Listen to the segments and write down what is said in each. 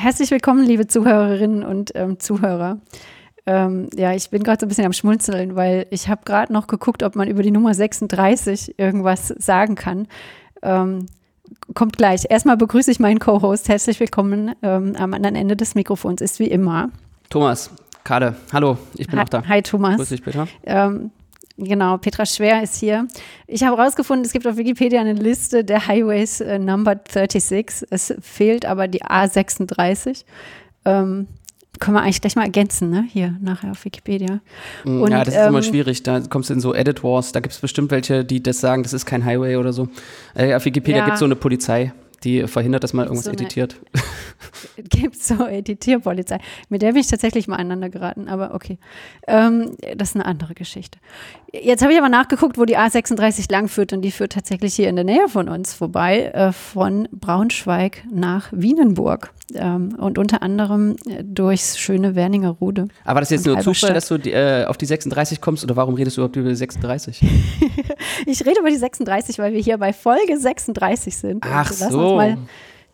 Herzlich willkommen, liebe Zuhörerinnen und ähm, Zuhörer. Ähm, ja, ich bin gerade so ein bisschen am Schmunzeln, weil ich habe gerade noch geguckt, ob man über die Nummer 36 irgendwas sagen kann. Ähm, kommt gleich. Erstmal begrüße ich meinen Co-Host. Herzlich willkommen ähm, am anderen Ende des Mikrofons. Ist wie immer. Thomas, Kade, hallo, ich bin hi, auch da. Hi Thomas. Grüß dich, Peter. Ähm, Genau, Petra Schwer ist hier. Ich habe herausgefunden, es gibt auf Wikipedia eine Liste der Highways äh, Number 36. Es fehlt aber die A36. Ähm, können wir eigentlich gleich mal ergänzen, ne? Hier nachher auf Wikipedia. Mm, Und, ja, das ist immer ähm, schwierig. Da kommst du in so Edit Wars. Da gibt es bestimmt welche, die das sagen, das ist kein Highway oder so. Äh, auf Wikipedia Ja. gibt es so eine Polizei, die verhindert, dass man irgendwas So editiert. Gibt so Editierpolizei. Mit der bin ich tatsächlich mal aneinander geraten, aber okay. Ähm, das ist eine andere Geschichte. Jetzt habe ich aber nachgeguckt, wo die A36 lang führt und die führt tatsächlich hier in der Nähe von uns vorbei, äh, von Braunschweig nach Wienenburg ähm, und unter anderem äh, durchs schöne Werninger Rude. Aber das ist jetzt nur. Zustell, dass du die, äh, auf die 36 kommst oder warum redest du überhaupt über die 36? Ich rede über die 36, weil wir hier bei Folge 36 sind. Ach lass uns so.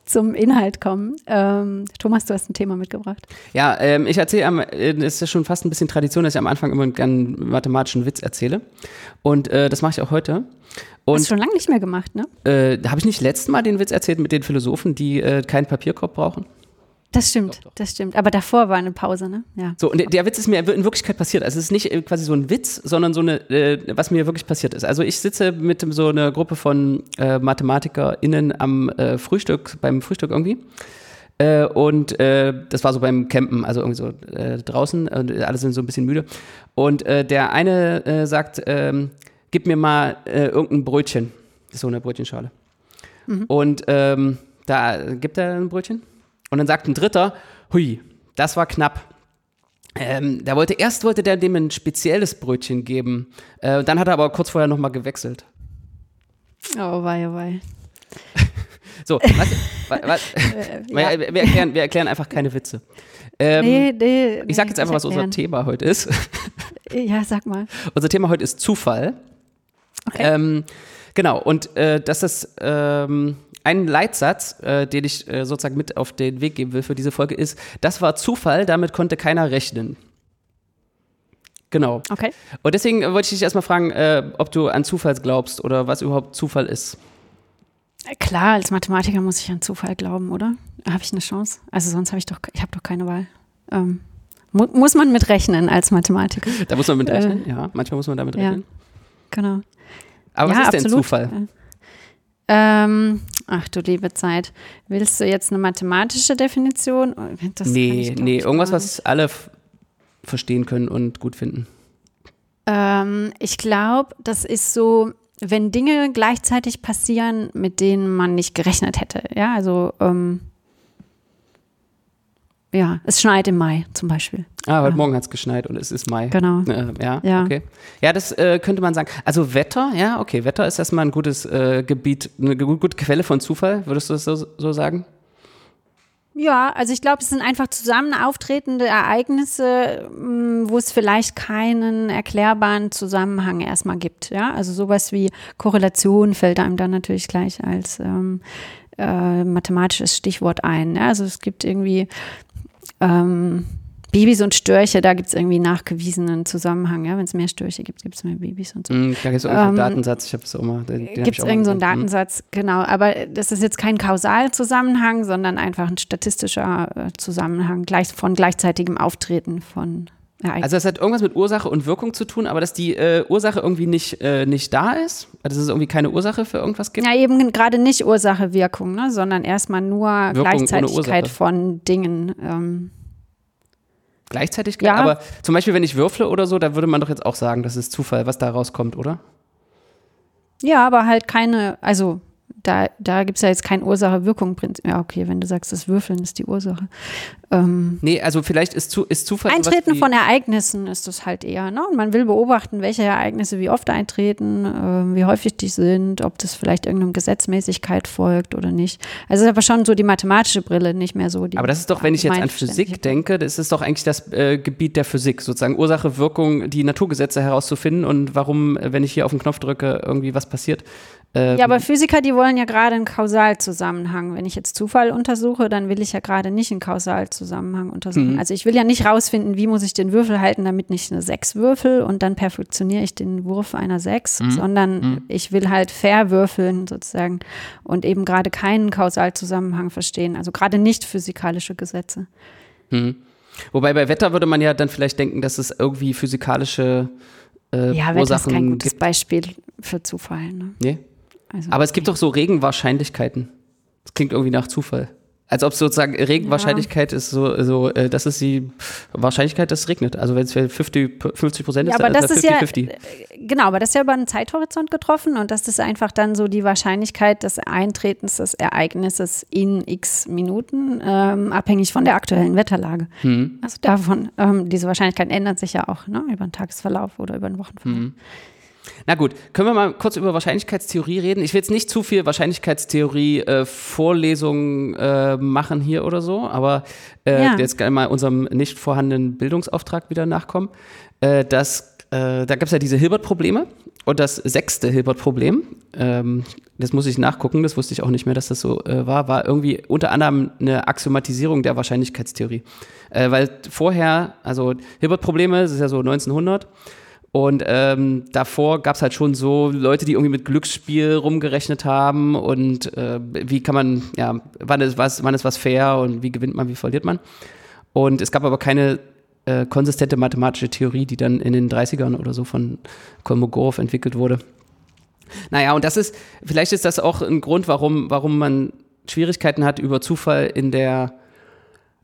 Zum Inhalt kommen. Ähm, Thomas, du hast ein Thema mitgebracht. Ja, ähm, ich erzähle am, äh, es ist ja schon fast ein bisschen Tradition, dass ich am Anfang immer einen mathematischen Witz erzähle. Und äh, das mache ich auch heute. Hast Und du schon lange nicht mehr gemacht, ne? äh, habe ich nicht letztes Mal den Witz erzählt mit den Philosophen, die äh, keinen Papierkorb brauchen? Das stimmt, Doch, doch. das stimmt. Aber davor war eine Pause, ne? Ja. So, und der, der Witz ist mir in Wirklichkeit passiert. Also es ist nicht äh, quasi so ein Witz, sondern so eine, äh, was mir wirklich passiert ist. Also ich sitze mit so einer Gruppe von äh, MathematikerInnen am äh, Frühstück, beim Frühstück irgendwie. Äh, und äh, das war so beim Campen, also irgendwie so äh, draußen. Und alle sind so ein bisschen müde. Und äh, der eine äh, sagt, ähm, gib mir mal irgendein Brötchen. Das ist so eine Brötchenschale. Und ähm, da gibt er ein Brötchen. Und dann sagt ein Dritter, hui, das war knapp. Ähm, der wollte, erst wollte der dem ein spezielles Brötchen geben. Äh, dann hat er aber kurz vorher nochmal gewechselt. Oh, wei, oh, wei. So, was, was, Äh, wir, ja. wir, erklären, wir erklären einfach keine Witze. Ähm, nee, nee, ich sag jetzt einfach, was unser. Thema heute ist. Ja, sag mal. unser Thema heute ist Zufall. Okay. Ähm, genau, und äh, das ist ähm, ein Leitsatz, äh, den ich äh, sozusagen mit auf den Weg geben will für diese Folge, ist, das war Zufall, damit konnte keiner rechnen. Genau. Okay. Und deswegen äh, wollte ich dich erstmal fragen, äh, ob du an Zufall glaubst oder was überhaupt Zufall ist. Äh, Klar, als Mathematiker muss ich an Zufall glauben, oder? Habe ich eine Chance? Also sonst habe ich doch, ich habe doch keine Wahl. Ähm, mu muss man mit rechnen als Mathematiker. Da muss man mit Äh, rechnen, ja. Manchmal muss man damit ja. rechnen. Genau. Aber ja, was ist denn absolut. Zufall? Ähm, ach du liebe Zeit. Willst du jetzt eine mathematische Definition? Das kann nee, nee, irgendwas, was alle verstehen können und gut finden. Ähm, ich glaube, das ist so, wenn Dinge gleichzeitig passieren, mit denen man nicht gerechnet hätte. Ja, also, ähm, ja, es schneit im Mai zum Beispiel. Ah, heute Ja. Morgen hat es geschneit und es ist Mai. Genau. Äh, ja, Ja. okay. Ja, das äh, könnte man sagen. Also Wetter, ja, okay, Wetter ist erstmal ein gutes äh, Gebiet, eine gu- gute Quelle von Zufall, würdest du das so, so sagen? Ja, also ich glaube, es sind einfach zusammen auftretende Ereignisse, mh, wo es vielleicht keinen erklärbaren Zusammenhang erstmal gibt. Ja, also sowas wie Korrelation fällt einem dann natürlich gleich als ähm, äh, mathematisches Stichwort ein. Ja? Also es gibt irgendwie ähm, Babys und Störche, da gibt es irgendwie nachgewiesenen Zusammenhang. Ja? Wenn es mehr Störche gibt, gibt es mehr Babys und so. Mm, da gibt es irgendeinen Ähm, Datensatz, ich habe es hab Gibt es irgendeinen. Datensatz, genau. Aber das ist jetzt kein Kausalzusammenhang, sondern einfach ein statistischer äh, Zusammenhang gleich, von gleichzeitigem Auftreten von Ereignissen. Also es hat irgendwas mit Ursache und Wirkung zu tun, aber dass die äh, Ursache irgendwie nicht, äh, nicht da ist, dass es irgendwie keine Ursache für irgendwas gibt. ja, eben gerade nicht Ursache, Wirkung, ne, sondern erstmal nur ohne Gleichzeitigkeit von Dingen. Ähm, Gleichzeitig, Ja. aber zum Beispiel, wenn ich würfle oder so, da würde man doch jetzt auch sagen, das ist Zufall, was da rauskommt, oder? ja, aber halt keine, also da, da gibt es ja jetzt kein Ursache-Wirkung-Prinzip. Ja, okay, wenn du sagst, das Würfeln ist die Ursache. Ähm, Nee, also vielleicht ist, zu, ist Zufall Eintreten von Ereignissen ist das halt eher. Ne? Und man will beobachten, welche Ereignisse wie oft eintreten, äh, wie häufig die sind, ob das vielleicht irgendeiner Gesetzmäßigkeit folgt oder nicht. Also es ist aber schon so die mathematische Brille, nicht mehr so die. Aber das ist doch, wenn ich jetzt an Physik denke, das ist doch eigentlich das äh, Gebiet der Physik, sozusagen Ursache, Wirkung, die Naturgesetze herauszufinden und warum, äh, wenn ich hier auf den Knopf drücke, irgendwie was passiert. Äh, Ja, aber Physiker, die wollen ja gerade einen Kausalzusammenhang. Wenn ich jetzt Zufall untersuche, dann will ich ja gerade nicht einen Kausalzusammenhang untersuchen. Mhm. Also ich will ja nicht rausfinden, wie muss ich den Würfel halten, damit nicht eine 6 würfel und dann perfektioniere ich den Wurf einer 6, Mhm. sondern Mhm. ich will halt fair würfeln sozusagen und eben gerade keinen Kausalzusammenhang verstehen. Also gerade nicht physikalische Gesetze. Mhm. Wobei bei Wetter würde man ja dann vielleicht denken, dass es irgendwie physikalische äh, Ja, Wetter ist Ursachen kein gutes gibt. Beispiel für Zufall. Ne? Nee? Also, Aber es gibt doch so Regenwahrscheinlichkeiten. Das klingt irgendwie nach Zufall. Als ob sozusagen Regenwahrscheinlichkeit ist so, so äh, das ist die Wahrscheinlichkeit, dass es regnet. Also wenn es 50 Prozent ist, Ja, aber dann das ist ist ja, 50-50. äh, genau, aber das ist ja über einen Zeithorizont getroffen und das ist einfach dann so die Wahrscheinlichkeit des Eintretens des Ereignisses in x Minuten, ähm, abhängig von der aktuellen Wetterlage. Hm. Also davon, ähm, diese Wahrscheinlichkeit ändert sich ja auch ne, über den Tagesverlauf oder über den Wochenverlauf. Hm. Na gut, können wir mal kurz über Wahrscheinlichkeitstheorie reden? Ich will jetzt nicht zu viel Wahrscheinlichkeitstheorie äh, Vorlesungen äh, machen hier oder so, aber äh, Ja. jetzt gerne mal unserem nicht vorhandenen Bildungsauftrag wieder nachkommen. Äh, das, äh, da gab es ja diese Hilbert-Probleme und das sechste Hilbert-Problem, ähm, das muss ich nachgucken, das wusste ich auch nicht mehr, dass das so äh, war, war irgendwie unter anderem eine Axiomatisierung der Wahrscheinlichkeitstheorie. Äh, weil vorher, also Hilbert-Probleme, das ist ja so 1900, und ähm, davor gab es halt schon so Leute, die irgendwie mit Glücksspiel rumgerechnet haben und äh, wie kann man, ja, wann ist was, wann ist was fair und wie gewinnt man, wie verliert man. Und es gab aber keine äh, konsistente mathematische Theorie, die dann in den 30ern oder so von Kolmogorov entwickelt wurde. Naja, und das ist, vielleicht ist das auch ein Grund, warum, warum man Schwierigkeiten hat, über Zufall in der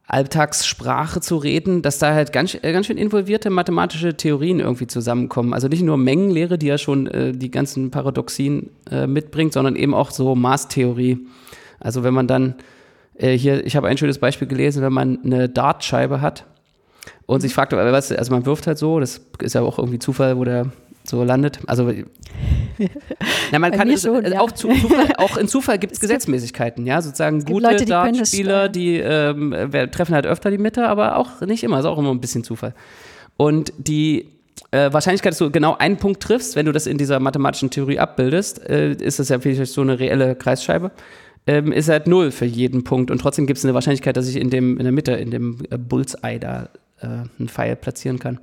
Alltagssprache zu reden, dass da halt ganz, äh, ganz schön involvierte mathematische Theorien irgendwie zusammenkommen. Also nicht nur Mengenlehre, die ja schon äh, die ganzen Paradoxien äh, mitbringt, sondern eben auch so Maßtheorie. Also wenn man dann äh, hier, ich habe ein schönes Beispiel gelesen, wenn man eine Dartscheibe hat und sich fragt, also man wirft halt so, das ist ja auch irgendwie Zufall, wo der so landet. Also na, man Bei kann es, schon, äh, ja. auch, zu, Zufall, auch in Zufall gibt es Gesetzmäßigkeiten, ja, sozusagen gute Leute, die Dartspieler, die ähm, wer- treffen halt öfter die Mitte, aber auch nicht immer, ist auch immer ein bisschen Zufall. Und die äh, Wahrscheinlichkeit, dass du genau einen Punkt triffst, wenn du das in dieser mathematischen Theorie abbildest, äh, ist das ja vielleicht so eine reelle Kreisscheibe, ähm, ist halt null für jeden Punkt. Und trotzdem gibt es eine Wahrscheinlichkeit, dass ich in, dem, in der Mitte, in dem äh, Bullseye da äh, einen Pfeil platzieren kann.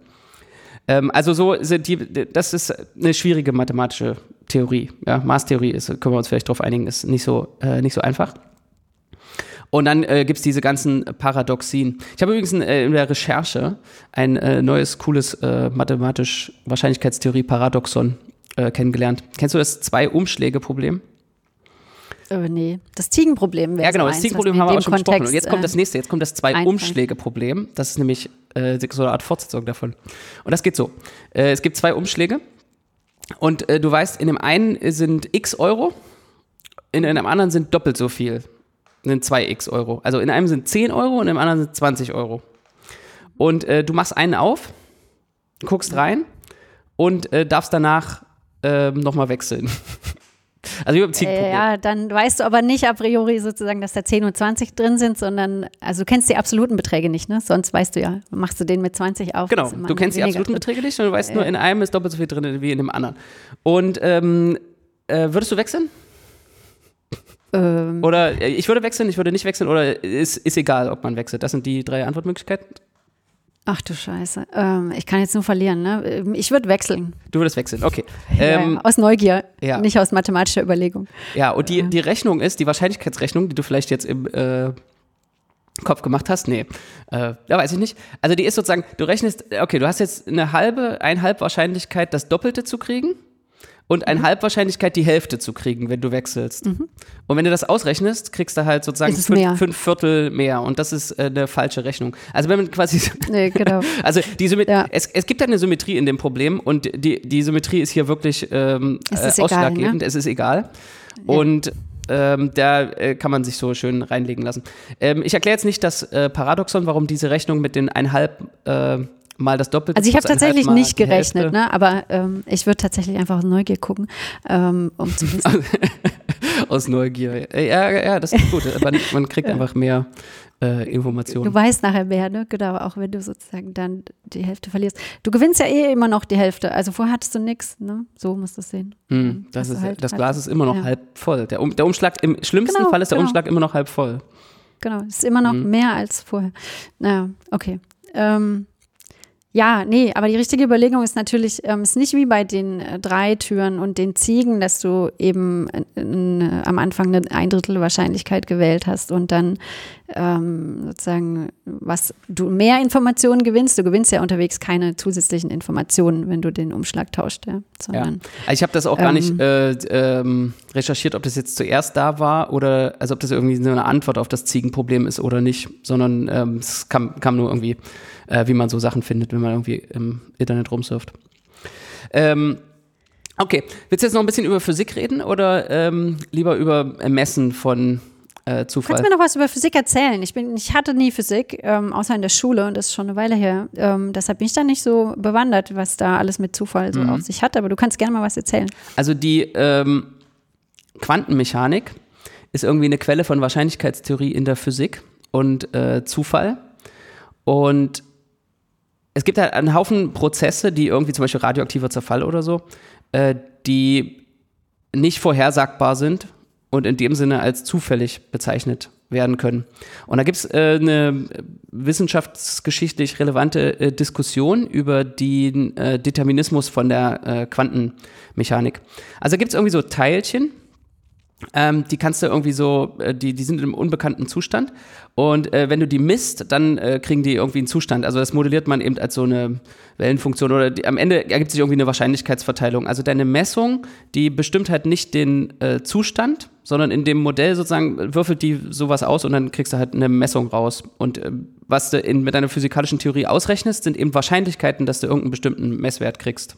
Ähm, also so sind die, das ist eine schwierige mathematische Theorie. Ja, Maßtheorie ist, können wir uns vielleicht darauf einigen, ist nicht so, äh, nicht so einfach. Und dann äh, gibt es diese ganzen Paradoxien. Ich habe übrigens in, äh, in der Recherche ein äh, neues, cooles äh, mathematisch Wahrscheinlichkeitstheorie-Paradoxon äh, kennengelernt. Kennst du das Zwei-Umschläge-Problem? Äh, nee, das Ziegenproblem wäre Ja, genau, das eins, Ziegenproblem haben in wir auch dem schon besprochen. Und Kontext, jetzt kommt äh, das nächste, jetzt kommt das Zwei-Umschläge-Problem. Das ist nämlich äh, so eine Art Fortsetzung davon. Und das geht so. Äh, es gibt zwei Umschläge und äh, du weißt, in dem einen sind x Euro, in einem anderen sind doppelt so viel. Sind 2x Euro. Also in einem sind 10 Euro und im anderen sind 20 Euro. Und äh, du machst einen auf, guckst rein und äh, darfst danach ähm, nochmal wechseln. also beim Ziegenproblem. Äh, ja, dann weißt du aber nicht a priori sozusagen, dass da 10 und 20 drin sind, sondern, also du kennst die absoluten Beträge nicht, ne? Sonst weißt du ja, machst du den mit 20 auf. Genau, du kennst die absoluten drin. Beträge nicht, sondern du weißt nur, in einem ist doppelt so viel drin wie in dem anderen. Und ähm, äh, würdest du wechseln? Ähm, Oder äh, ich würde wechseln, ich würde nicht wechseln oder ist, ist egal, ob man wechselt. Das sind die drei Antwortmöglichkeiten. Ach du Scheiße. Ähm, ich kann jetzt nur verlieren, ne? Ähm, Ich würde wechseln. Du würdest wechseln, okay. Ähm, ja, aus Neugier, ja. nicht aus mathematischer Überlegung. ja, und die, die Rechnung ist, die Wahrscheinlichkeitsrechnung, die du vielleicht jetzt im äh, Kopf gemacht hast, nee, äh, ja, weiß ich nicht. Also die ist sozusagen, du rechnest, okay, du hast jetzt eine halbe, einhalb Wahrscheinlichkeit, das Doppelte zu kriegen und Mhm. eine halb Wahrscheinlichkeit, die Hälfte zu kriegen, wenn du wechselst. Und wenn du das ausrechnest, kriegst du halt sozusagen Mhm. Es fünf, Viertel mehr und das ist äh, eine falsche Rechnung. Also wenn man quasi Nee, genau. Also die Symmetrie, Ja. es, es gibt eine Symmetrie in dem Problem und die, die Symmetrie ist hier wirklich ähm, Es äh, ist egal, ausschlaggebend. ne? Es ist egal. Und ähm, da äh, kann man sich so schön reinlegen lassen. Ähm, ich erkläre jetzt nicht das äh, Paradoxon, warum diese Rechnung mit den einhalb äh, mal das Doppelte. Also ich habe tatsächlich nicht gerechnet, ne? aber ähm, ich würde tatsächlich einfach aus Neugier gucken, ähm, um zu wissen. Aus Neugier. Äh, Ja, ja, das ist gut. man, man kriegt einfach mehr äh, Informationen. Du weißt nachher mehr, ne? Genau, auch wenn du sozusagen dann die Hälfte verlierst. Du gewinnst ja eh immer noch die Hälfte. Also vorher hattest du nichts, ne? So musst du es sehen. Hm, das, ist, halt- das halt- Glas ist immer noch ja. halb voll. Der, um, der Umschlag, im schlimmsten Genau, Fall ist der genau. Umschlag immer noch halb voll. Genau, ist immer noch Mhm. mehr als vorher. Naja, okay. Ähm, ja, nee, aber die richtige Überlegung ist natürlich, ähm, ist nicht wie bei den äh, drei Türen und den Ziegen, dass du eben äh, äh, am Anfang eine ein Wahrscheinlichkeit gewählt hast und dann ähm, sozusagen, was du mehr Informationen gewinnst. Du gewinnst ja unterwegs keine zusätzlichen Informationen, wenn du den Umschlag tauscht, ja, Ja. sondern Also ich habe das auch gar Ähm. nicht äh, ähm, recherchiert, ob das jetzt zuerst da war oder also ob das irgendwie so eine Antwort auf das Ziegenproblem ist oder nicht, sondern ähm, es kam, kam nur irgendwie, äh, wie man so Sachen findet, wenn man irgendwie im Internet rumsurft. Ähm, okay, willst du jetzt noch ein bisschen über Physik reden oder ähm, lieber über Messen von äh, Zufall? Kannst du mir noch was über Physik erzählen? Ich, bin, ich hatte nie Physik, ähm, außer in der Schule und das ist schon eine Weile her. Ähm, deshalb bin ich da nicht so bewandert, was da alles mit Zufall so auf sich hat. Aber du kannst gerne mal was erzählen. Also die ähm, Quantenmechanik ist irgendwie eine Quelle von Wahrscheinlichkeitstheorie in der Physik und äh, Zufall. Und es gibt halt einen Haufen Prozesse, die irgendwie zum Beispiel radioaktiver Zerfall oder so, äh, die nicht vorhersagbar sind und in dem Sinne als zufällig bezeichnet werden können. Und da gibt es äh, eine wissenschaftsgeschichtlich relevante äh, Diskussion über den äh, Determinismus von der äh, Quantenmechanik. Also gibt es irgendwie so Teilchen, ähm, die kannst du irgendwie so, äh, die, die sind im unbekannten Zustand. Und äh, wenn du die misst, dann äh, kriegen die irgendwie einen Zustand. Also das modelliert man eben als so eine Wellenfunktion oder die, am Ende ergibt sich irgendwie eine Wahrscheinlichkeitsverteilung. Also deine Messung, die bestimmt halt nicht den äh, Zustand, sondern in dem Modell sozusagen würfelt die sowas aus und dann kriegst du halt eine Messung raus. Und äh, was du in, mit deiner physikalischen Theorie ausrechnest, sind eben Wahrscheinlichkeiten, dass du irgendeinen bestimmten Messwert kriegst.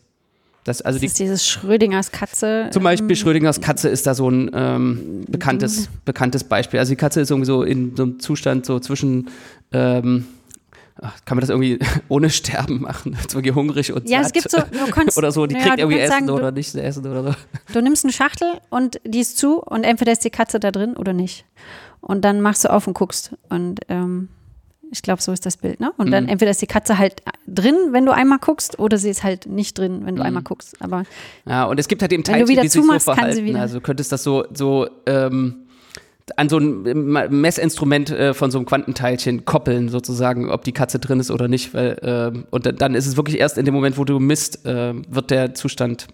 Das, also Das die ist dieses Schrödingers Katze. zum Beispiel Schrödingers Katze ist da so ein ähm, bekanntes, bekanntes Beispiel. Also die Katze ist irgendwie so in so einem Zustand so zwischen, ähm, ach, kann man das irgendwie ohne Sterben machen? Ist irgendwie hungrig und Ja, es satt. gibt so, du kannst, oder so, die ja, kriegt irgendwie Essen sagen, oder du, nicht essen oder so. du nimmst eine Schachtel und die ist zu und entweder ist die Katze da drin oder nicht. Und dann machst du auf und guckst. Und ähm, ich glaube, so ist das Bild, ne? Und dann Mhm. entweder ist die Katze halt drin, wenn du einmal guckst, oder sie ist halt nicht drin, wenn du Mhm. einmal guckst. Aber Ja, und es gibt halt eben Teilchen, die sich so zumachst, kann sie verhalten. Also du könntest das so, so ähm, an so ein Messinstrument äh, von so einem Quantenteilchen koppeln, sozusagen, ob die Katze drin ist oder nicht. Weil, ähm, und dann- dann ist es wirklich erst in dem Moment, wo du misst, äh, wird der Zustand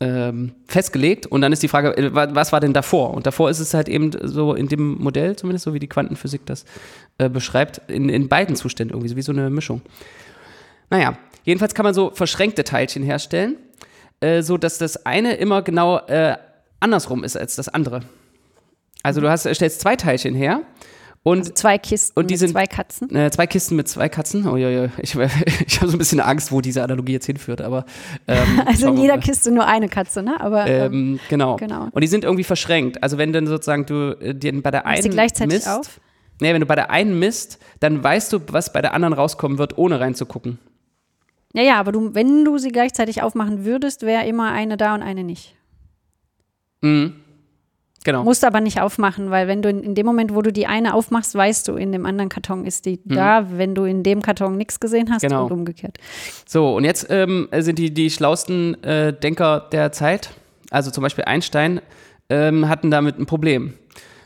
ähm, festgelegt. Und dann ist die Frage, äh, wa- was war denn davor? Und davor ist es halt eben so in dem Modell, zumindest so wie die Quantenphysik das äh, beschreibt, in, in beiden Zuständen irgendwie, wie so eine Mischung. Naja, jedenfalls kann man so verschränkte Teilchen herstellen, äh, so dass das eine immer genau äh, andersrum ist als das andere. Also du hast, stellst zwei Teilchen her und zwei Kisten Und die mit sind- zwei Katzen. äh, zwei Kisten mit zwei Katzen. Oh, ja, ja. Ich, ich habe so ein bisschen Angst, wo diese Analogie jetzt hinführt, aber ähm, Also in jeder mal. Kiste nur eine Katze, ne? Aber ähm, Ähm, genau. genau. Und die sind irgendwie verschränkt. Also wenn dann sozusagen du äh, den bei der machst sie einen gleichzeitig misst, auf. Nee, wenn du bei der einen misst, dann weißt du, was bei der anderen rauskommen wird, ohne reinzugucken. Ja, ja, aber du, wenn du sie gleichzeitig aufmachen würdest, wäre immer eine da und eine nicht. Mhm. Genau. Musst aber nicht aufmachen, weil wenn du in, in dem Moment, wo du die eine aufmachst, weißt du, in dem anderen Karton ist die da, wenn du in dem Karton nichts gesehen hast Mhm. Genau. und umgekehrt. So, und jetzt ähm, sind die, die schlausten äh, Denker der Zeit, also zum Beispiel Einstein, ähm, hatten damit ein Problem.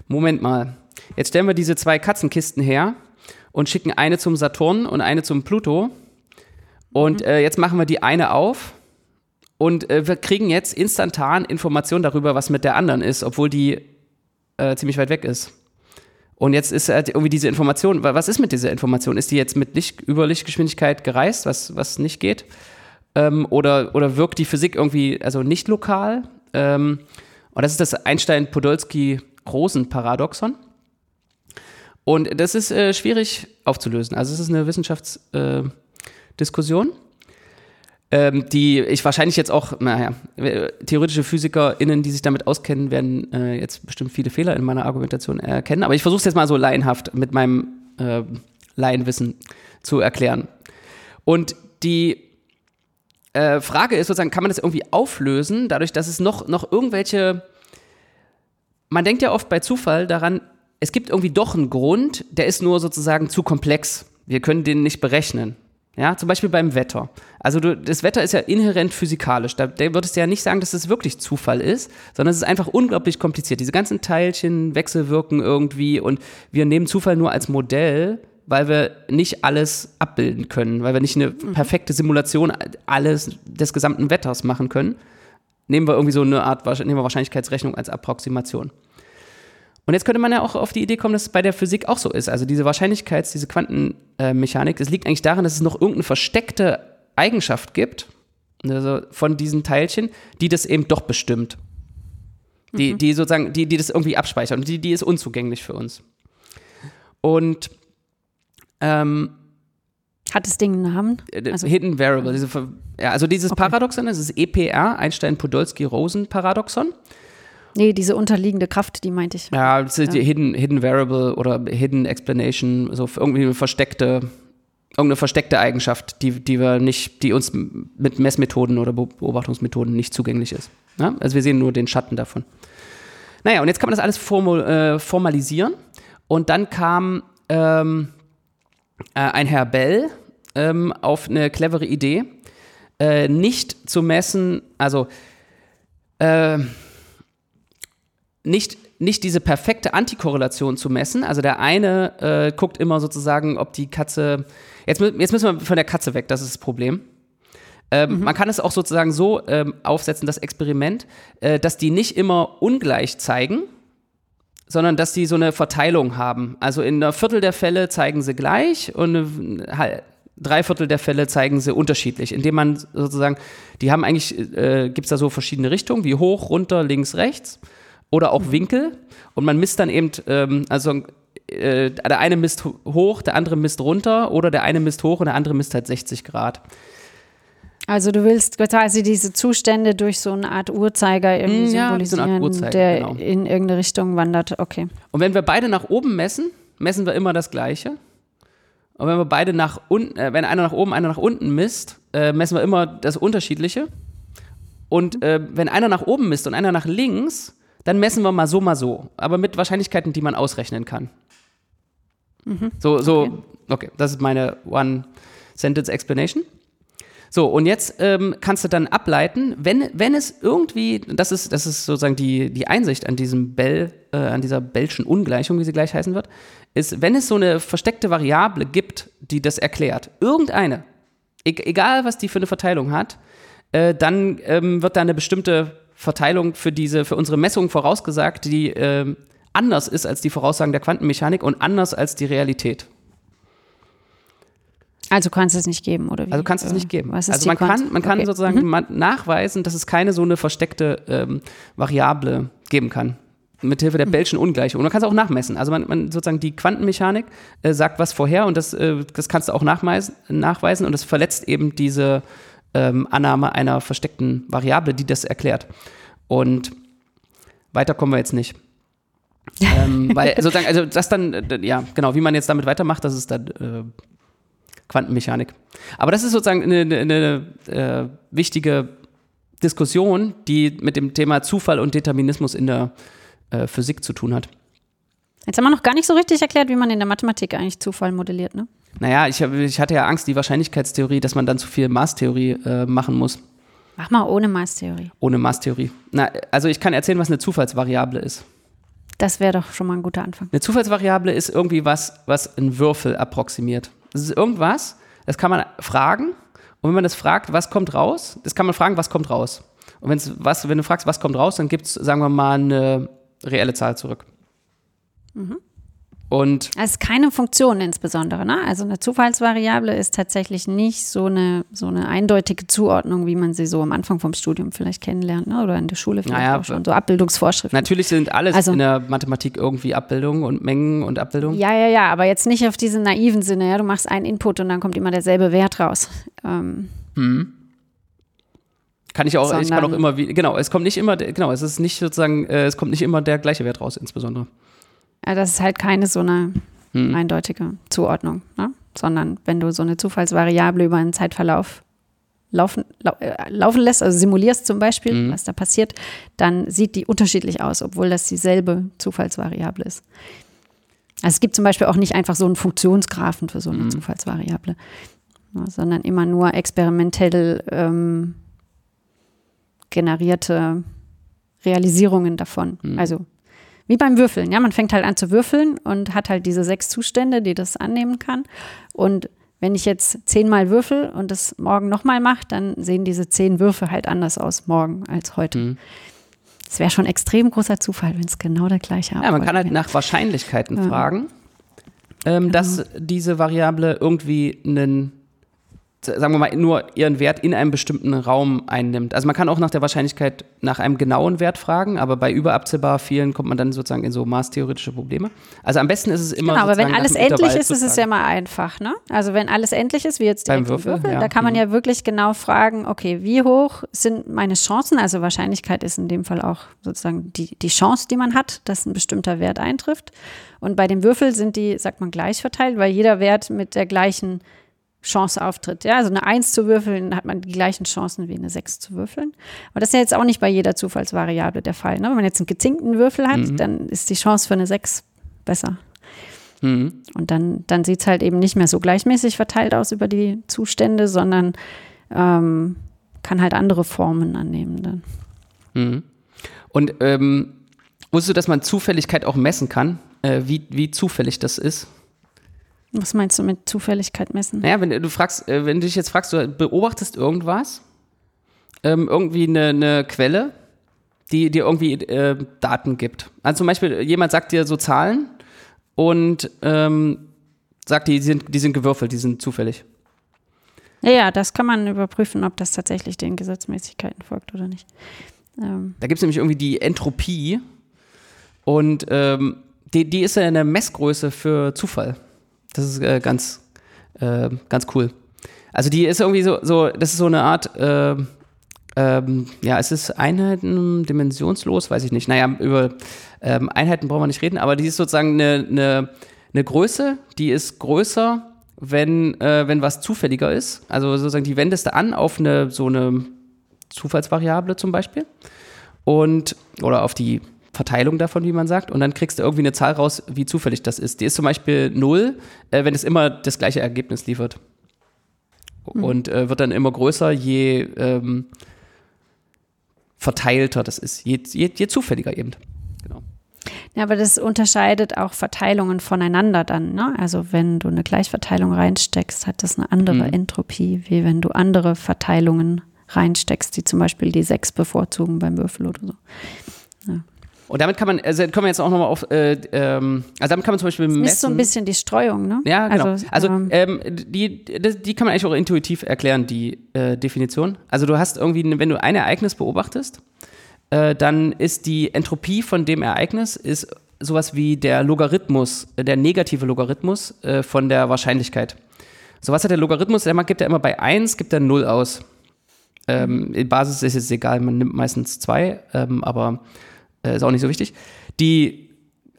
Moment mal, jetzt stellen wir diese zwei Katzenkisten her und schicken eine zum Saturn und eine zum Pluto. Und äh, jetzt machen wir die eine auf und äh, wir kriegen jetzt instantan Informationen darüber, was mit der anderen ist, obwohl die äh, ziemlich weit weg ist. Und jetzt ist halt irgendwie diese Information, wa- was ist mit dieser Information? Ist die jetzt mit Licht, über Lichtgeschwindigkeit gereist, was, was nicht geht? Ähm, oder, oder wirkt die Physik irgendwie, also nicht lokal? Ähm, und das ist das Einstein-Podolsky-Rosen-Paradoxon. Und das ist äh, schwierig aufzulösen. Also es ist eine Wissenschaftsdiskussion. Äh, ähm, die ich wahrscheinlich jetzt auch, naja, theoretische PhysikerInnen, die sich damit auskennen, werden äh, jetzt bestimmt viele Fehler in meiner Argumentation erkennen. Aber ich versuche es jetzt mal so laienhaft mit meinem äh, Laienwissen zu erklären. Und die äh, Frage ist sozusagen, kann man das irgendwie auflösen, dadurch, dass es noch, noch irgendwelche, man denkt ja oft bei Zufall daran, es gibt irgendwie doch einen Grund, der ist nur sozusagen zu komplex. Wir können den nicht berechnen. Ja, zum Beispiel beim Wetter. Also du, das Wetter ist ja inhärent physikalisch. Da, da würdest du ja nicht sagen, dass es wirklich Zufall ist, sondern es ist einfach unglaublich kompliziert. Diese ganzen Teilchen wechselwirken irgendwie und wir nehmen Zufall nur als Modell, weil wir nicht alles abbilden können, weil wir nicht eine Mhm. perfekte Simulation alles des gesamten Wetters machen können. Nehmen wir irgendwie so eine Art nehmen wir Wahrscheinlichkeitsrechnung als Approximation. Und jetzt könnte man ja auch auf die Idee kommen, dass es bei der Physik auch so ist. Also diese Wahrscheinlichkeits-, diese Quantenmechanik, das liegt eigentlich daran, dass es noch irgendeine versteckte Eigenschaft gibt, also von diesen Teilchen, die das eben doch bestimmt. Die, die sozusagen, die, die das irgendwie abspeichert und die, die ist unzugänglich für uns. Und ähm, Hat das Ding einen Namen? äh, Also- Hidden Variable, diese, ja, also dieses Okay. Paradoxon, das ist EPR, Einstein-Podolsky-Rosen-Paradoxon. Nee, diese unterliegende Kraft, die meinte ich. Ja, das ist die Hidden, Hidden Variable oder Hidden Explanation, so irgendwie eine versteckte, irgendeine versteckte Eigenschaft, die, die wir nicht, die uns mit Messmethoden oder Be- Beobachtungsmethoden nicht zugänglich ist. Ja? Also wir sehen nur den Schatten davon. Naja, und jetzt kann man das alles formul, äh, formalisieren. Und dann kam ähm, äh, ein Herr Bell ähm, auf eine clevere Idee, äh, nicht zu messen, also äh, nicht, nicht diese perfekte Antikorrelation zu messen. Also der eine äh, guckt immer sozusagen, ob die Katze. Jetzt, jetzt müssen wir von der Katze weg, das ist das Problem. Ähm, Man kann es auch sozusagen so ähm, aufsetzen, das Experiment, äh, dass die nicht immer ungleich zeigen, sondern dass die so eine Verteilung haben. Also in einer Viertel der Fälle zeigen sie gleich und eine, hal- drei Viertel der Fälle zeigen sie unterschiedlich, indem man sozusagen, die haben eigentlich, äh, gibt es da so verschiedene Richtungen, wie hoch, runter, links, rechts oder auch Winkel und man misst dann eben, ähm, also äh, der eine misst ho- hoch, der andere misst runter oder der eine misst hoch und der andere misst halt 60 Grad. Also du willst quasi diese Zustände durch so eine Art Uhrzeiger irgendwie Mm, ja, wie so symbolisieren, eine Art Uhrzeiger, der genau. in irgendeine Richtung wandert. Okay. Und wenn wir beide nach oben messen, messen wir immer das Gleiche. Und wenn wir beide nach unten, äh, wenn einer nach oben, einer nach unten misst, äh, messen wir immer das Unterschiedliche. Und äh, wenn einer nach oben misst und einer nach links, dann messen wir mal so, mal so. Aber mit Wahrscheinlichkeiten, die man ausrechnen kann. So, so, okay. das ist meine One-Sentence-Explanation. So, und jetzt ähm, kannst du dann ableiten, wenn, wenn es irgendwie, das ist, das ist sozusagen die, die Einsicht an diesem Bell, äh, an dieser Bellschen Ungleichung, wie sie gleich heißen wird, ist, wenn es so eine versteckte Variable gibt, die das erklärt, irgendeine, e egal was die für eine Verteilung hat, äh, dann ähm, wird da eine bestimmte Verteilung für diese, für unsere Messung vorausgesagt, die ähm, anders ist als die Voraussagen der Quantenmechanik und anders als die Realität. Also kannst du es nicht geben, oder wie? Also kannst du es Äh, nicht geben. Also man kann, man kann okay. sozusagen ma- nachweisen, dass es keine so eine versteckte ähm, Variable geben kann. Mithilfe Mhm. der Bellschen Ungleichung. Und man kann es auch nachmessen. Also man, man sozusagen die Quantenmechanik äh, sagt was vorher und das, äh, das kannst du auch nachweisen, nachweisen und das verletzt eben diese ähm, Annahme einer versteckten Variable, die das erklärt. Und weiter kommen wir jetzt nicht. ähm, weil sozusagen, also das dann, äh, ja, genau, wie man jetzt damit weitermacht, das ist dann äh, Quantenmechanik. Aber das ist sozusagen eine, eine, eine äh, wichtige Diskussion, die mit dem Thema Zufall und Determinismus in der äh, Physik zu tun hat. Jetzt haben wir noch gar nicht so richtig erklärt, wie man in der Mathematik eigentlich Zufall modelliert, ne? Naja, ich, ich hatte ja Angst, die Wahrscheinlichkeitstheorie, dass man dann zu viel Maßtheorie äh, machen muss, Mach mal ohne Maßtheorie. ohne Maßtheorie. Na, also ich kann erzählen, was eine Zufallsvariable ist. Das wäre doch schon mal ein guter Anfang. Eine Zufallsvariable ist irgendwie was, was einen Würfel approximiert. Das ist irgendwas, das kann man fragen. Und wenn man das fragt, was kommt raus, das kann man fragen, was kommt raus. Und wenn's was, wenn du fragst, was kommt raus, dann gibt es, sagen wir mal, eine reelle Zahl zurück. Und Es ist keine Funktion insbesondere, ne? Also eine Zufallsvariable ist tatsächlich nicht so eine, so eine eindeutige Zuordnung, wie man sie so am Anfang vom Studium vielleicht kennenlernt, ne? Oder in der Schule vielleicht Naja, auch schon. So Abbildungsvorschriften. natürlich sind alles Also- in der Mathematik irgendwie Abbildungen und Mengen und Abbildungen. Ja, ja, ja, aber jetzt nicht auf diesen naiven Sinne, ja. Du machst einen Input und dann kommt immer derselbe Wert raus. Ähm, Kann ich auch, ich kann auch Sondern- immer, wie, genau, es kommt nicht immer, genau, es ist nicht sozusagen, äh, es kommt nicht immer der gleiche Wert raus, insbesondere. Das ist halt keine so eine Hm. eindeutige Zuordnung, ne? Sondern wenn du so eine Zufallsvariable über einen Zeitverlauf laufen, lau äh, laufen lässt, also simulierst zum Beispiel, Mhm. was da passiert, dann sieht die unterschiedlich aus, obwohl das dieselbe Zufallsvariable ist. Also es gibt zum Beispiel auch nicht einfach so einen Funktionsgraphen für so eine mhm. Zufallsvariable, ja, sondern immer nur experimentell ähm, generierte Realisierungen davon. Mhm. Also wie beim Würfeln, ja, man fängt halt an zu würfeln und hat halt diese sechs Zustände, die das annehmen kann. Und wenn ich jetzt zehnmal würfel und das morgen nochmal mache, dann sehen diese zehn Würfe halt anders aus morgen als heute. Mhm. Es wäre schon extrem großer Zufall, wenn es genau der gleiche Ja, man kann halt nach Wahrscheinlichkeiten ja. fragen, ähm, genau. dass diese Variable irgendwie einen sagen wir mal, nur ihren Wert in einem bestimmten Raum einnimmt. Also man kann auch nach der Wahrscheinlichkeit nach einem genauen Wert fragen, aber bei überabsehbar vielen kommt man dann sozusagen in so maßtheoretische Probleme. Also am besten ist es immer. Genau, aber wenn alles endlich ist, ist es ja mal einfach, ne? Also wenn alles endlich ist, wie jetzt direkt Beim Würfel, Würfel ja. da kann man mhm. ja wirklich genau fragen, okay, wie hoch sind meine Chancen? Also Wahrscheinlichkeit ist in dem Fall auch sozusagen die, die Chance, die man hat, dass ein bestimmter Wert eintrifft. Und bei dem Würfel sind die, sagt man, gleich verteilt, weil jeder Wert mit der gleichen Chance auftritt. Ja, also eine Eins zu würfeln, hat man die gleichen Chancen wie eine Sechs zu würfeln. Aber das ist ja jetzt auch nicht bei jeder Zufallsvariable der Fall. Ne? Wenn man jetzt einen gezinkten Würfel hat, mhm. dann ist die Chance für eine Sechs besser. Mhm. Und dann, dann sieht es halt eben nicht mehr so gleichmäßig verteilt aus über die Zustände, sondern ähm, kann halt andere Formen annehmen dann. Mhm. Und ähm, wusstest du, dass man Zufälligkeit auch messen kann, äh, wie, wie zufällig das ist? Was meinst du mit Zufälligkeit messen? Naja, wenn du fragst, äh, wenn du dich jetzt fragst, du beobachtest irgendwas, ähm, irgendwie eine, eine, Quelle, die dir irgendwie äh, Daten gibt. Also zum Beispiel, jemand sagt dir so Zahlen und ähm, sagt, die sind, die sind gewürfelt, die sind zufällig. Ja, ja, das kann man überprüfen, ob das tatsächlich den Gesetzmäßigkeiten folgt oder nicht. Ähm. Da gibt es nämlich irgendwie die Entropie und ähm, die, die ist ja eine Messgröße für Zufall. Das ist äh, ganz, äh, ganz cool. Also die ist irgendwie so, so das ist so eine Art, äh, ähm, ja, es ist Einheiten dimensionslos, weiß ich nicht. Naja, über ähm, Einheiten brauchen wir nicht reden, aber die ist sozusagen eine, eine, eine Größe, die ist größer, wenn, äh, wenn was zufälliger ist. Also sozusagen, die wendest du an auf eine so eine Zufallsvariable zum Beispiel. Und, oder auf die Verteilung davon, wie man sagt, und dann kriegst du irgendwie eine Zahl raus, wie zufällig das ist. Die ist zum Beispiel 0, äh, wenn es immer das gleiche Ergebnis liefert. Mhm. Und äh, wird dann immer größer, je ähm, verteilter das ist, je, je, je zufälliger eben. Genau. Ja, aber das unterscheidet auch Verteilungen voneinander dann. Ne? Also wenn du eine Gleichverteilung reinsteckst, hat das eine andere mhm. Entropie, wie wenn du andere Verteilungen reinsteckst, die zum Beispiel die 6 bevorzugen beim Würfel oder so. Ja. Und damit kann man, also kommen wir jetzt auch nochmal auf, äh, ähm, also damit kann man zum Beispiel messen. Das ist so ein bisschen die Streuung, ne? Ja, genau. Also, also ähm, die, die kann man eigentlich auch intuitiv erklären, die äh, Definition. Also du hast irgendwie, wenn du ein Ereignis beobachtest, äh, dann ist die Entropie von dem Ereignis ist sowas wie der Logarithmus, der negative Logarithmus äh, von der Wahrscheinlichkeit. So was hat der Logarithmus? Der gibt ja immer bei 1, gibt er 0 aus. Ähm, in Basis ist es egal, man nimmt meistens 2, ähm, aber äh, ist auch nicht so wichtig. Die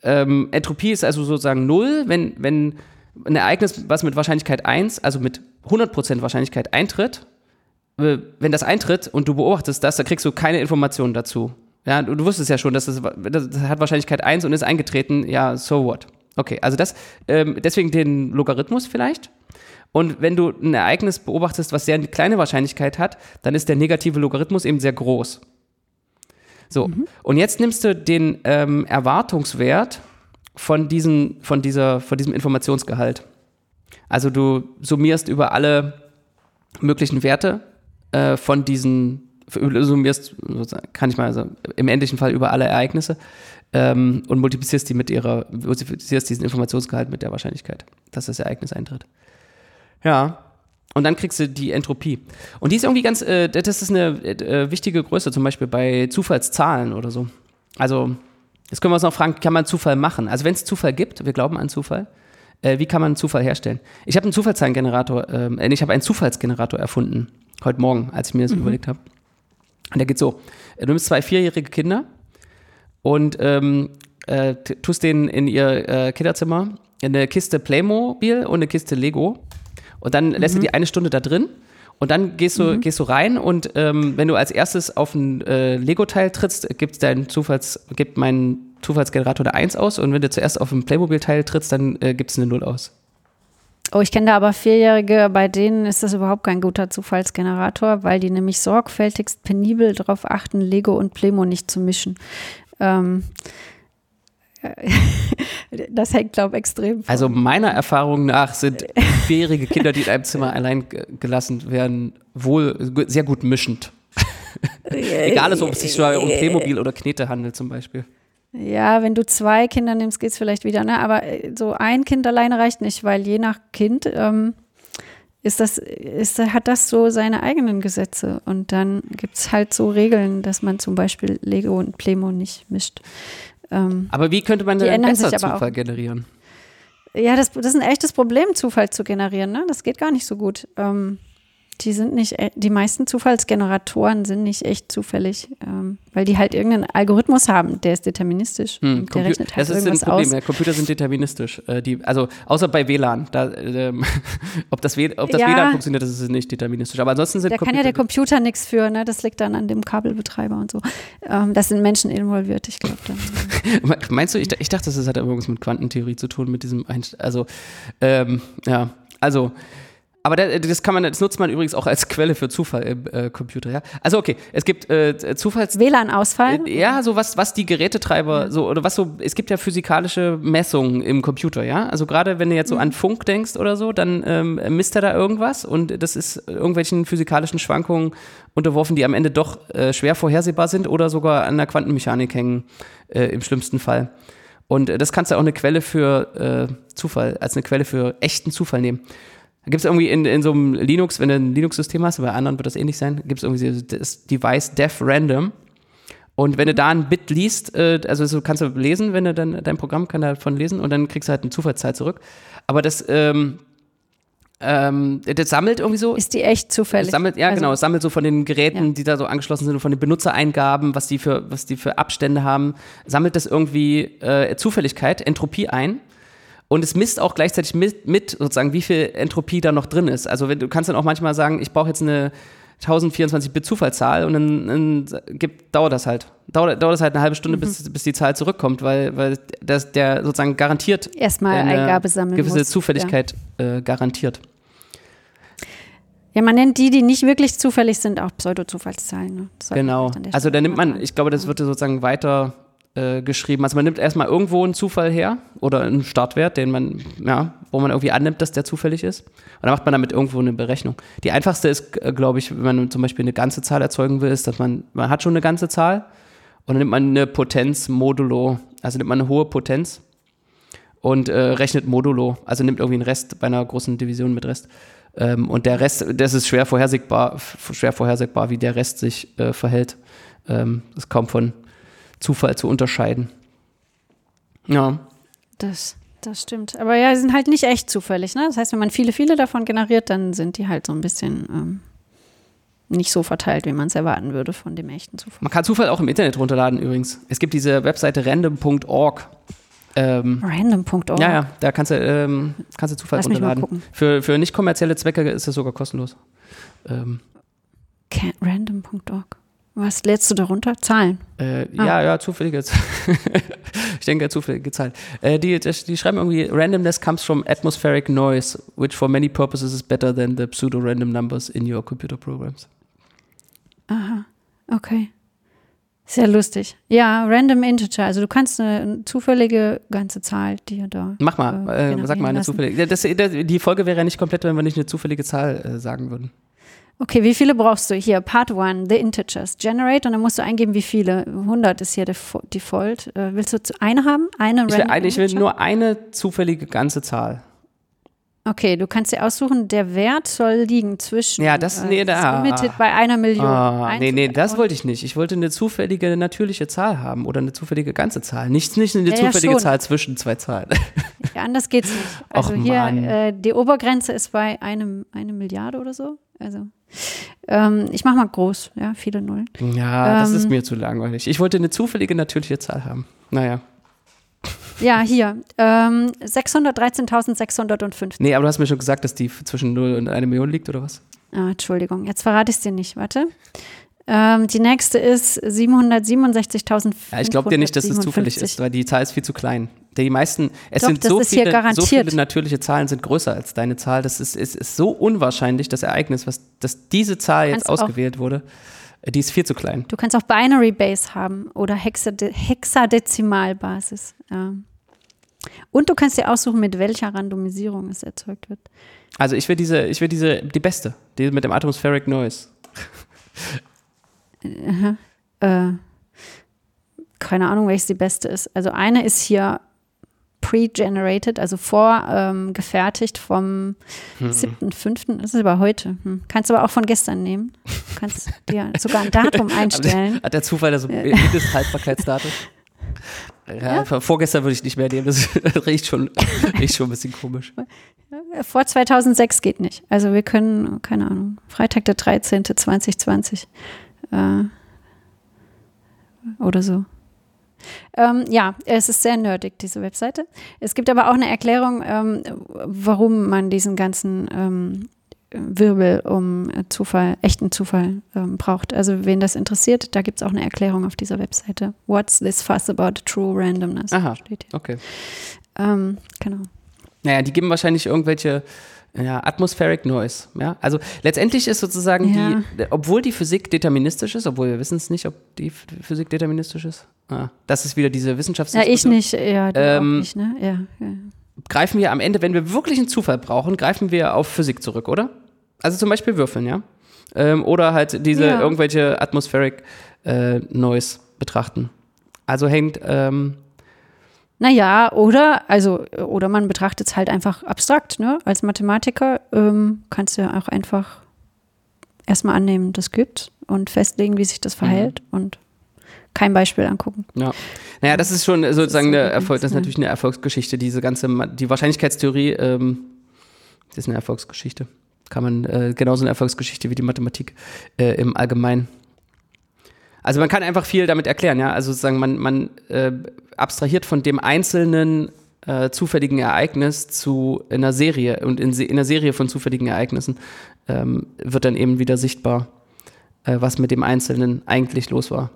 ähm, Entropie ist also sozusagen null, wenn, wenn ein Ereignis, was mit Wahrscheinlichkeit 1, also mit 100% Wahrscheinlichkeit eintritt, äh, wenn das eintritt und du beobachtest das, dann kriegst du keine Informationen dazu. Ja, du, du wusstest ja schon, dass das, das hat Wahrscheinlichkeit 1 und ist eingetreten, ja, so what. Okay, also das, ähm, deswegen den Logarithmus vielleicht. Und wenn du ein Ereignis beobachtest, was sehr eine kleine Wahrscheinlichkeit hat, dann ist der negative Logarithmus eben sehr groß. So, mhm. und jetzt nimmst du den ähm, Erwartungswert von, diesen, von, dieser, von diesem Informationsgehalt. Also du summierst über alle möglichen Werte äh, von diesen, summierst, kann ich mal, also im endlichen Fall über alle Ereignisse ähm, und multiplizierst die mit ihrer, multiplizierst diesen Informationsgehalt mit der Wahrscheinlichkeit, dass das Ereignis eintritt. Ja, und dann kriegst du die Entropie. Und die ist irgendwie ganz, äh, das ist eine äh, wichtige Größe, zum Beispiel bei Zufallszahlen oder so. Also, jetzt können wir uns noch fragen, kann man Zufall machen? Also, wenn es Zufall gibt, wir glauben an Zufall, äh, wie kann man Zufall herstellen? Ich habe einen Zufallszahlengenerator, ähm, äh, ich habe einen Zufallsgenerator erfunden, heute Morgen, als ich mir das mhm. überlegt habe. Und der geht so: Du nimmst zwei vierjährige Kinder und ähm, äh, tust denen in ihr äh, Kinderzimmer eine Kiste Playmobil und eine Kiste Lego und dann lässt mhm. er die eine Stunde da drin Und dann gehst du, mhm. gehst du rein und ähm, wenn du als erstes auf ein äh, Lego-Teil trittst, gibt dein Zufalls, gibt mein Zufallsgenerator eine 1 aus und wenn du zuerst auf ein Playmobil-Teil trittst, dann äh, gibt es eine 0 aus. Oh, ich kenne da aber Vierjährige, bei denen ist das überhaupt kein guter Zufallsgenerator, weil die nämlich sorgfältigst penibel darauf achten, Lego und Playmo nicht zu mischen. Ähm, das hängt, glaube ich, extrem. Von. Also meiner Erfahrung nach sind vierjährige Kinder, die in einem Zimmer allein gelassen werden, wohl sehr gut mischend. Egal, ob es sich um Playmobil oder Knete handelt zum Beispiel. Ja, wenn du zwei Kinder nimmst, geht es vielleicht wieder, ne? Aber äh, so ein Kind alleine reicht nicht, weil je nach Kind ähm, ist das, ist, hat das so seine eigenen Gesetze. Und dann gibt es halt so Regeln, dass man zum Beispiel Lego und Playmo nicht mischt. Ähm, aber wie könnte man denn besser Zufall generieren? Ja, das, das ist ein echtes Problem, Zufall zu generieren. Ne? Das geht gar nicht so gut. Ähm, die sind nicht, e, die meisten Zufallsgeneratoren sind nicht echt zufällig, ähm, weil die halt irgendeinen Algorithmus haben, der ist deterministisch. Hm, der rechnet halt das ist ein Problem. Ja, Computer sind deterministisch. Äh, die, also außer bei WLAN. Da, äh, ob das, ob das ja, WLAN funktioniert, das ist nicht deterministisch. Aber ansonsten sind Da Computer kann ja der Computer nichts für, ne? Das liegt dann an dem Kabelbetreiber und so. Ähm, das sind Menschen involviert, ich glaube dann. Meinst du, ich, ich dachte, das hat irgendwas mit Quantentheorie zu tun, mit diesem Einst Also, ähm, ja, also aber das kann man, das nutzt man übrigens auch als Quelle für Zufall im äh, Computer, ja. Also okay, es gibt äh, Zufalls WLAN-Ausfall. Äh, ja, so was, was die Gerätetreiber, ja. so oder was so, es gibt ja physikalische Messungen im Computer, ja. Also gerade wenn du jetzt so mhm. an Funk denkst oder so, dann ähm, misst er da irgendwas und das ist irgendwelchen physikalischen Schwankungen unterworfen, die am Ende doch äh, schwer vorhersehbar sind oder sogar an der Quantenmechanik hängen, äh, im schlimmsten Fall. Und äh, das kannst du auch eine Quelle für äh, Zufall, als eine Quelle für echten Zufall nehmen. Gibt es irgendwie in, in so einem Linux, wenn du ein Linux-System hast, bei anderen wird das ähnlich sein, gibt es irgendwie das Device def random. Und wenn du da ein Bit liest, äh, also so kannst du lesen, wenn du dann dein Programm kann davon lesen und dann kriegst du halt eine Zufallszahl zurück. Aber das, ähm, ähm, das sammelt irgendwie so. Ist die echt zufällig? Sammelt, ja, also, genau. Es sammelt so von den Geräten, ja. die da so angeschlossen sind und von den Benutzereingaben, was die für, was die für Abstände haben, sammelt das irgendwie äh, Zufälligkeit, Entropie ein und es misst auch gleichzeitig mit, mit, sozusagen, wie viel Entropie da noch drin ist. Also wenn, du kannst dann auch manchmal sagen, ich brauche jetzt eine 1024-Bit Zufallszahl und dann, dann gibt, dauert das halt. Dauert, dauert das halt eine halbe Stunde, mhm. bis, bis die Zahl zurückkommt, weil, weil das, der sozusagen garantiert erstmal Eingabe sammeln gewisse muss. Zufälligkeit ja. äh, garantiert. Ja, man nennt die, die nicht wirklich zufällig sind, auch Pseudo-Zufallszahlen. Ne? Genau. Also da nimmt man, ich glaube, das wird sozusagen weiter äh, geschrieben. Also man nimmt erstmal irgendwo einen Zufall her oder einen Startwert, den man, ja, wo man irgendwie annimmt, dass der zufällig ist. Und dann macht man damit irgendwo eine Berechnung. Die einfachste ist, äh, glaube ich, wenn man zum Beispiel eine ganze Zahl erzeugen will, ist, dass man, man hat schon eine ganze Zahl und dann nimmt man eine Potenz modulo, also nimmt man eine hohe Potenz und äh, rechnet modulo, also nimmt irgendwie einen Rest bei einer großen Division mit Rest. Ähm, und der Rest, das ist schwer vorhersehbar, schwer vorhersehbar, wie der Rest sich äh, verhält. Ähm, das ist kaum von Zufall zu unterscheiden. Ja. Das, das stimmt. Aber ja, sie sind halt nicht echt zufällig. Ne? Das heißt, wenn man viele, viele davon generiert, dann sind die halt so ein bisschen ähm, nicht so verteilt, wie man es erwarten würde von dem echten Zufall. Man kann Zufall auch im Internet runterladen übrigens. Es gibt diese Webseite random.org. Ähm, Random.org. Ja, ja, da kannst du, ähm, kannst du Zufall Lass runterladen. Für, für nicht kommerzielle Zwecke ist das sogar kostenlos. Ähm. Random.org. Was lädst du darunter? Zahlen? Äh, ah. Ja, ja, zufällige Ich denke, zufällige Zahlen. Äh, die, die schreiben irgendwie, Randomness comes from atmospheric noise, which for many purposes is better than the pseudo-random numbers in your computer programs. Aha, okay. Sehr lustig. Ja, Random Integer. Also du kannst eine zufällige ganze Zahl dir da. Mach mal, äh, äh sag mal eine lassen. zufällige. Das, das, die Folge wäre ja nicht komplett, wenn wir nicht eine zufällige Zahl äh, sagen würden. Okay, wie viele brauchst du? Hier, Part 1, the integers. Generate und dann musst du eingeben, wie viele. 100 ist hier Default. Äh, willst du eine haben? Eine ich will, eine, ich will nur eine zufällige ganze Zahl. Okay, du kannst dir aussuchen, der Wert soll liegen zwischen. Ja, das, äh, nee, da. Limited bei einer Million. Ah, nee, nee, das wollte ich nicht. Ich wollte eine zufällige natürliche Zahl haben oder eine zufällige ganze Zahl. Nicht, nicht eine ja, zufällige ja, Zahl zwischen zwei Zahlen. Ja, anders geht's nicht. Also Och, hier, äh, die Obergrenze ist bei einem, eine Milliarde oder so. Also. Ähm, ich mache mal groß, ja, viele Nullen. Ja, das ist ähm, mir zu langweilig. Ich wollte eine zufällige natürliche Zahl haben. Naja. Ja, hier. Ähm, 613.650. Nee, aber du hast mir schon gesagt, dass die zwischen 0 und 1 Million liegt, oder was? Ah, Entschuldigung, jetzt verrate ich es dir nicht. Warte. Ähm, die nächste ist 767.000. Ja, ich glaube dir nicht, dass es zufällig ist, weil die Zahl ist viel zu klein. Die meisten, es Doch, sind so viele, so viele natürliche Zahlen sind größer als deine Zahl. Das ist, ist, ist so unwahrscheinlich, das Ereignis, was, dass diese Zahl jetzt ausgewählt wurde, äh, die ist viel zu klein. Du kannst auch Binary Base haben oder Hexade Hexadezimalbasis. Ja. Und du kannst dir aussuchen, mit welcher Randomisierung es erzeugt wird. Also ich will diese, ich will diese, die beste, die mit dem Atmospheric Noise. Äh, keine Ahnung, welches die beste ist. Also eine ist hier pre-generated, also vorgefertigt ähm, vom 7.5. Das ist aber heute. Hm. Kannst aber auch von gestern nehmen. Du kannst dir sogar ein Datum einstellen. Hat der Zufall das Mindesthaltbarkeitsdatum? Ja, vorgestern würde ich nicht mehr nehmen, das riecht schon, riecht schon ein bisschen komisch. Vor 2006 geht nicht. Also wir können, keine Ahnung, Freitag der 13. 2020 äh, oder so. Ähm, ja, es ist sehr nerdig, diese Webseite. Es gibt aber auch eine Erklärung, ähm, warum man diesen ganzen ähm, Wirbel um Zufall, echten Zufall ähm, braucht. Also wen das interessiert, da gibt es auch eine Erklärung auf dieser Webseite. What's this fuss about true randomness? Aha. Steht hier. Okay. Ähm, genau. Naja, die geben wahrscheinlich irgendwelche ja, Atmospheric Noise. Ja? Also letztendlich ist sozusagen Ja. die, obwohl die Physik deterministisch ist, obwohl wir wissen es nicht, ob die Physik deterministisch ist. Ah, das ist wieder diese Ja, Wissenschaftsdiskussion. ich nicht, ja, Ähm, auch nicht, ne? Ja, ja. Greifen wir am Ende, wenn wir wirklich einen Zufall brauchen, greifen wir auf Physik zurück, oder? Also zum Beispiel Würfeln, ja? Ähm, oder halt diese Ja. irgendwelche Atmospheric äh, Noise betrachten. Also hängt, ähm, Naja, oder, also, oder man betrachtet es halt einfach abstrakt, ne? Als Mathematiker ähm, kannst du ja auch einfach erstmal annehmen, das gibt und festlegen, wie sich das verhält und kein Beispiel angucken. Ja. Naja, das ist schon sozusagen so eine ganz, Erfolg, das ist natürlich eine Erfolgsgeschichte, diese ganze, die Wahrscheinlichkeitstheorie, ähm, das ist eine Erfolgsgeschichte. Kann man, äh, genauso eine Erfolgsgeschichte wie die Mathematik äh, im Allgemeinen. Also man kann einfach viel damit erklären, ja. Also sozusagen, man, man äh, abstrahiert von dem einzelnen äh, zufälligen Ereignis zu einer Serie und in, in einer Serie von zufälligen Ereignissen ähm, wird dann eben wieder sichtbar, äh, was mit dem Einzelnen eigentlich los war.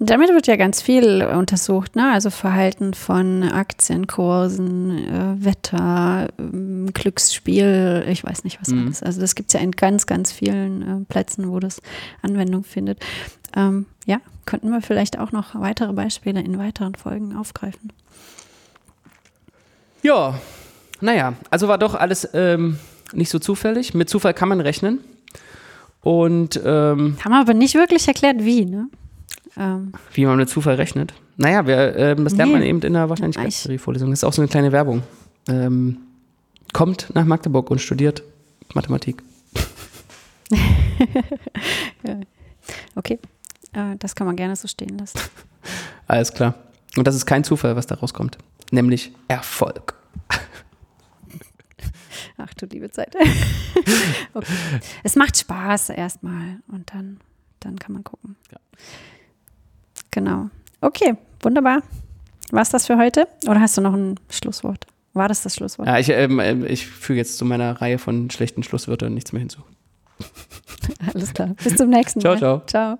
Damit wird ja ganz viel untersucht, ne? Also Verhalten von Aktienkursen, äh, Wetter, ähm, Glücksspiel, ich weiß nicht was Mhm. alles. Also das gibt es ja in ganz, ganz vielen äh, Plätzen, wo das Anwendung findet. Ähm, ja, könnten wir vielleicht auch noch weitere Beispiele in weiteren Folgen aufgreifen. Ja, naja, also war doch alles ähm, nicht so zufällig. Mit Zufall kann man rechnen. Und ähm, Haben wir aber nicht wirklich erklärt, wie, ne? Ähm, wie man mit Zufall rechnet. Naja, wir, ähm, das lernt Nee. man eben in der Wahrscheinlichkeitstheorie-Vorlesung. Das ist auch so eine kleine Werbung. Ähm, kommt nach Magdeburg und studiert Mathematik. okay, äh, das kann man gerne so stehen lassen. Alles klar. Und das ist kein Zufall, was da rauskommt. Nämlich Erfolg. Ach du liebe Zeit. okay. Es macht Spaß erstmal und dann, dann kann man gucken. Ja. Genau. Okay, wunderbar. War es das für heute? Oder hast du noch ein Schlusswort? War das das Schlusswort? Ja, ich, ähm, ähm, ich füge jetzt zu meiner Reihe von schlechten Schlusswörtern nichts mehr hinzu. Alles klar. Bis zum nächsten Ciao, Mal. ciao. Ciao.